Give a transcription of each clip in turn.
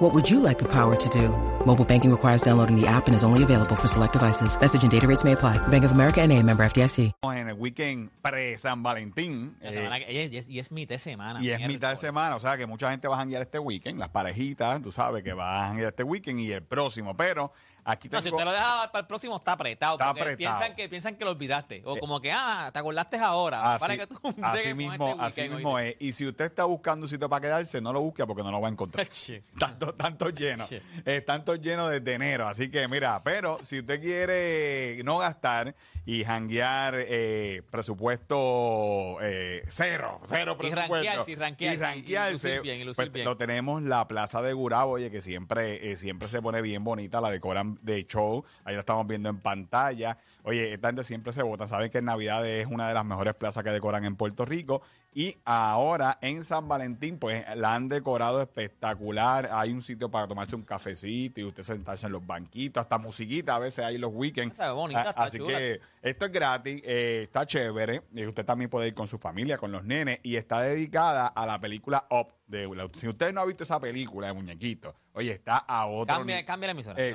What would you like the power to do? Mobile banking requires downloading the app and is only available for select devices. Message and data rates may apply. Bank of America and a member FDIC. en el weekend pre-San Valentín. Eh, que- y, es, y es mitad de semana. y es mitad de semana, o sea que mucha gente va a janguear este weekend, las parejitas, tú sabes que va a janguear este weekend y el próximo, pero aquí No, si tengo- usted lo deja para el próximo, está apretado. Está porque apretado. Piensan que, piensan que lo olvidaste. O como que, ah, te acordaste ahora. Así, para que tú así bregues con mismo, este así mismo es. Y si usted está buscando un sitio para quedarse, no lo busque porque no lo va a encontrar. Tanto, tanto lleno. Che. Están todos llenos desde enero. Así que mira, pero si usted quiere no gastar y janguear eh, presupuesto eh, cero, cero Y presupuesto. ranquearse, y ranquearse, y ranquearse, y bien, pues, bien. lo tenemos la Plaza de Gurabo, oye, que siempre, eh, siempre se pone bien bonita, la decoran de show. Ahí la estamos viendo en pantalla. Oye, esta gente siempre se vota. Saben que en Navidad es una de las mejores plazas que decoran en Puerto Rico. Y ahora en San Valentín, pues la han decorado espectacular. Hay un sitio para tomarse un cafecito y usted sentarse en los banquitos, hasta musiquita a veces hay los weekends. Está bonita, Ah, está Así chula. que esto es gratis, eh, está chévere. Y usted también puede ir con su familia, con los nenes. Y está dedicada a la película Up. De, si usted no ha visto esa película de muñequito, oye, está a otro Cambia, cambia la emisora. Eh.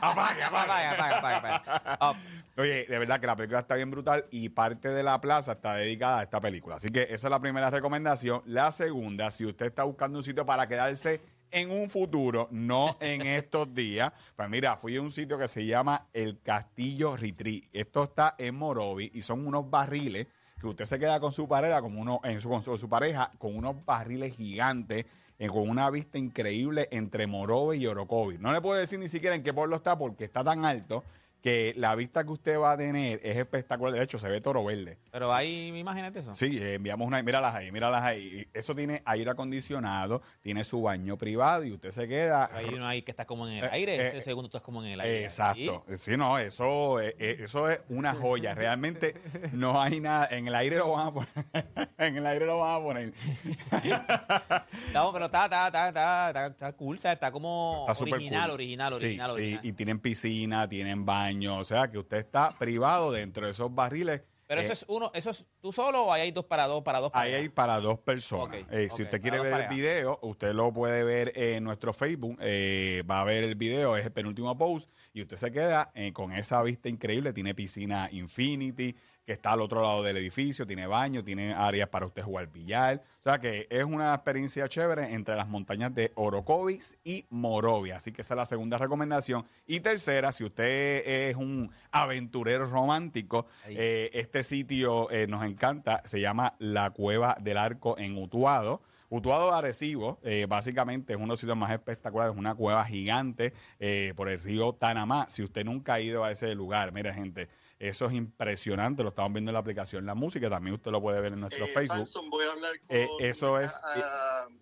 Apaga, apaga, apaga, apaga. Oye, de verdad que la película está bien brutal y parte de la plaza está dedicada a esta película. Así que esa es la primera recomendación. La segunda, si usted está buscando un sitio para quedarse en un futuro, no en estos días, pues mira, fui a un sitio que se llama El Castillo Retreat. Esto está en Morovi y son unos barriles que usted se queda con su pareja, como uno, en su, con su, su pareja, con unos barriles gigantes, eh, con una vista increíble entre Morovi y Orocovi. No le puedo decir ni siquiera en qué pueblo está porque está tan alto que la vista que usted va a tener es espectacular. De hecho, se ve toro verde. Pero hay imágenes de eso. Sí, eh, enviamos una. Míralas ahí, míralas ahí. Eso tiene aire acondicionado, tiene su baño privado y usted se queda. Hay uno ahí que está como en el Eh, aire. eh, ese segundo tú estás como en el aire. Exacto. Sí, no, eso, eh, eh, eso es una joya. Realmente no hay nada. En el aire lo van a poner. en el aire lo van a poner. No, pero está, está, está, está, está, está cool, o sea, está como Está original, cool. original, Sí, original, sí, original. y tienen piscina, tienen baño. O sea que usted está privado dentro de esos barriles. Pero Eh, eso es uno, eso es tú solo o ahí hay dos para dos, para dos Ahí hay para dos personas. Eh, si usted quiere ver el video, usted lo puede ver en nuestro Facebook. eh, va a ver el video, es el penúltimo post. Y usted se queda eh, con esa vista increíble. Tiene piscina Infinity, que está al otro lado del edificio. Tiene baño, tiene áreas para usted jugar billar. O sea que es una experiencia chévere entre las montañas de Orocovis y Morovia. Así que esa es la segunda recomendación. Y tercera, si usted es un aventurero romántico, eh, este sitio eh, nos encanta. Se llama La Cueva del Arco en Utuado. Utuado de Arecibo, eh, básicamente es uno de los sitios más espectaculares, una cueva gigante eh, por el río Tanamá. Si usted nunca ha ido a ese lugar, mira gente, eso es impresionante, lo estamos viendo en la aplicación La Música, también usted lo puede ver en nuestro Eh, Facebook. Hanson, voy a hablar con eso es-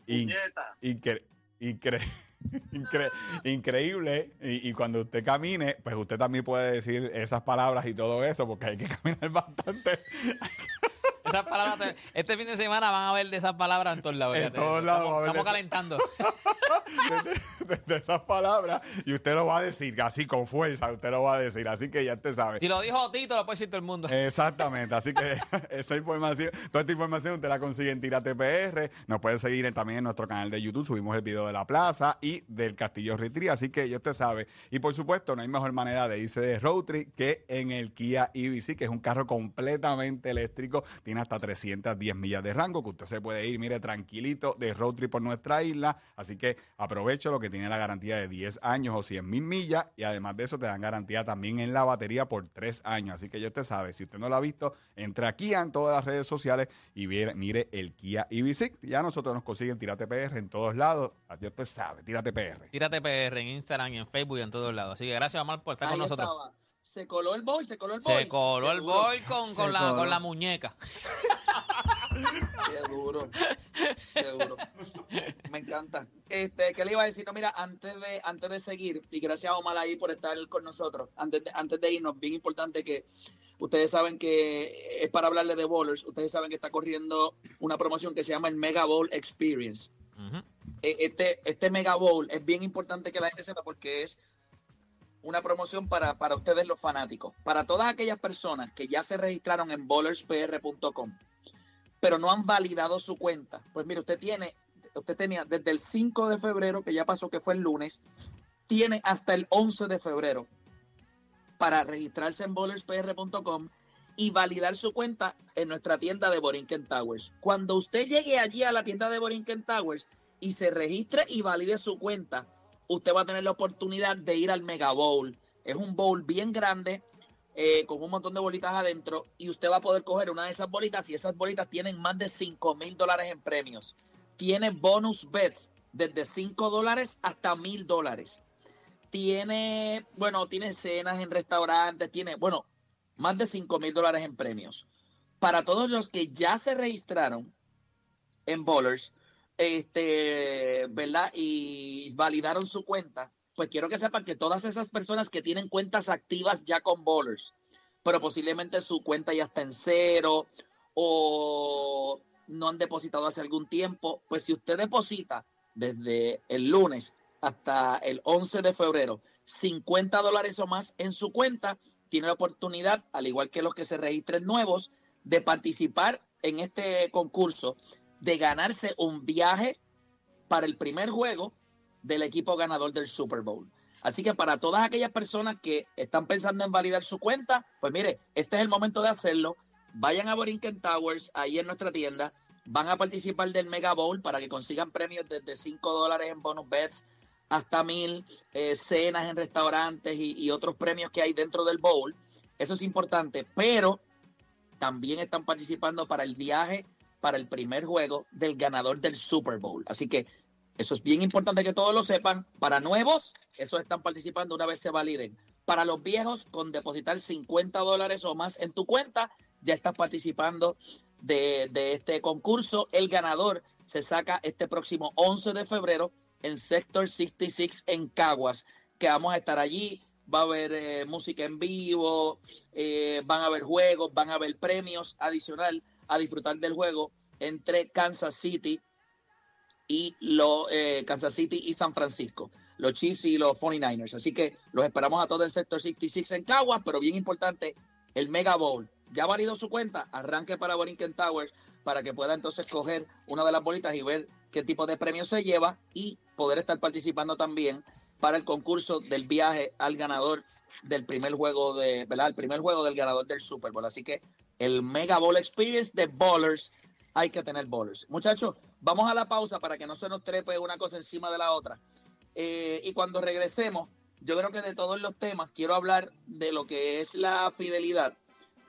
incre- incre- increíble. Y, y cuando usted camine, pues usted también puede decir esas palabras y todo eso, porque hay que caminar bastante. Esas palabras, te- este fin de semana van a ver de esas palabras en todos lados. En fíjate. todos lados Estamos, calentando. de, de esas palabras y usted lo va a decir así con fuerza, usted lo va a decir, así que ya usted sabe. si lo dijo Tito, lo puede decir todo el mundo. Exactamente, así que esa información, toda esta información usted la consigue en Tírate PR, nos puede seguir en- también en nuestro canal de YouTube, subimos el video de la plaza y del Castillo Retri, así que ya usted sabe. Y por supuesto, no hay mejor manera de irse de road trip que en el Kia EV6, que es un carro completamente eléctrico, tiene hasta 310 millas de rango, que usted se puede ir, mire, tranquilito de road trip por nuestra isla, así que aproveche lo que tiene la garantía de 10 años o 100 mil millas y además de eso te dan garantía también en la batería por 3 años. Así que ya usted sabe, si usted no lo ha visto, entre aquí en todas las redes sociales y mire, mire el Kia EV6. Ya nosotros nos consiguen Tírate PR en todos lados. Ya usted sabe, Tírate PR. Tírate PR en Instagram y en Facebook y en todos lados. Así que gracias, Omar, por estar Ahí con nosotros. estaba. Se coló el boy, se coló el boy. Se coló Qué el duro. boy con, con, Se la, coló. con la muñeca. Qué duro. Qué duro. Me encanta. Este, ¿qué le iba a decir? No, mira, antes de, antes de seguir, y gracias a Omar ahí por estar con nosotros, antes de, antes de irnos, bien importante que ustedes saben que es para hablarle de bowlers, ustedes saben que está corriendo una promoción que se llama el Mega Bowl Experience. E- Este, este Mega Bowl es bien importante que la gente sepa porque es una promoción para, para ustedes los fanáticos. Para todas aquellas personas que ya se registraron en bowlerspr.com, pero no han validado su cuenta. Pues mire, usted tiene, usted tenía desde el 5 de febrero, que ya pasó que fue el lunes, tiene hasta el 11 de febrero para registrarse en bowlerspr.com y validar su cuenta en nuestra tienda de Borinquen Towers. Cuando usted llegue allí a la tienda de Borinquen Towers y se registre y valide su cuenta, usted va a tener la oportunidad de ir al Mega Bowl. Es un bowl bien grande, eh, con un montón de bolitas adentro, y usted va a poder coger una de esas bolitas y esas bolitas tienen más de 5 mil dólares en premios. Tiene bonus bets desde 5 dólares hasta mil dólares. Tiene, bueno, tiene cenas en restaurantes, tiene, bueno, más de 5 mil dólares en premios. Para todos los que ya se registraron en Bowlers, este, ¿verdad? Y validaron su cuenta, pues quiero que sepan que todas esas personas que tienen cuentas activas ya con Bowlers, pero posiblemente su cuenta ya está en cero o no han depositado hace algún tiempo, pues si usted deposita desde el lunes hasta el 11 de febrero 50 dólares o más en su cuenta, tiene la oportunidad, al igual que los que se registren nuevos, de participar en este concurso, de ganarse un viaje para el primer juego del equipo ganador del Super Bowl. Así que para todas aquellas personas que están pensando en validar su cuenta, pues mire, este es el momento de hacerlo. Vayan a Borinquen Towers, ahí en nuestra tienda. Van a participar del Mega Bowl para que consigan premios desde 5 dólares en bonus bets hasta mil eh, cenas en restaurantes y, y otros premios que hay dentro del bowl. Eso es importante, pero también están participando para el viaje para el primer juego del ganador del Super Bowl. Así que eso es bien importante que todos lo sepan. Para nuevos, esos están participando una vez se validen. Para los viejos, con depositar 50 dólares o más en tu cuenta, ya estás participando de, este concurso. El ganador se saca este próximo 11 de febrero en Sector 66 en Caguas, que vamos a estar allí. Va a haber eh, música en vivo, eh, van a haber juegos, van a haber premios adicional a disfrutar del juego entre Kansas City y lo, eh, Kansas City y San Francisco, los Chiefs y los 49ers. Así que los esperamos a todo el sector 66 en Caguas, pero bien importante, el Mega Bowl. Ya valido su cuenta, arranque para Borinquen Towers para que pueda entonces coger una de las bolitas y ver qué tipo de premio se lleva y poder estar participando también para el concurso del viaje al ganador del primer juego de, ¿verdad? El primer juego del ganador del Super Bowl. Así que el Mega Bowl Experience de Ballers, hay que tener ballers. Muchachos, vamos a la pausa para que no se nos trepe una cosa encima de la otra. Eh, y cuando regresemos, yo creo que de todos los temas, quiero hablar de lo que es la fidelidad.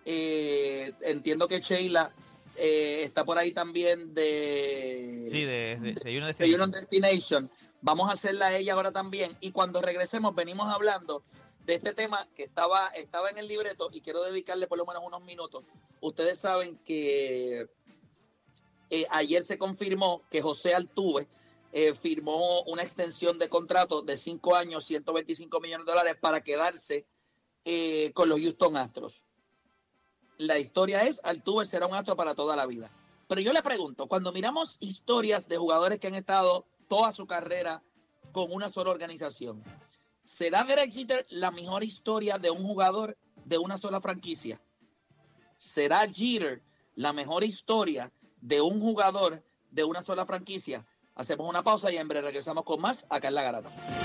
Eh, entiendo que Sheila eh, está por ahí también de... Sí, de, de, de Union de Union Destination. Vamos a hacerla a ella ahora también. Y cuando regresemos, venimos hablando de este tema que estaba, estaba en el libreto y quiero dedicarle por lo menos unos minutos. Ustedes saben que eh, ayer se confirmó que José Altuve eh, firmó una extensión de contrato de 5 años, 125 millones de dólares para quedarse eh, con los Houston Astros. La historia es, Altuve será un astro para toda la vida. Pero yo le pregunto, cuando miramos historias de jugadores que han estado toda su carrera con una sola organización, ¿será Derek Jeter la mejor historia de un jugador de una sola franquicia? ¿Será Jeter la mejor historia de un jugador de una sola franquicia? Hacemos una pausa y en breve regresamos con más acá en La Garata.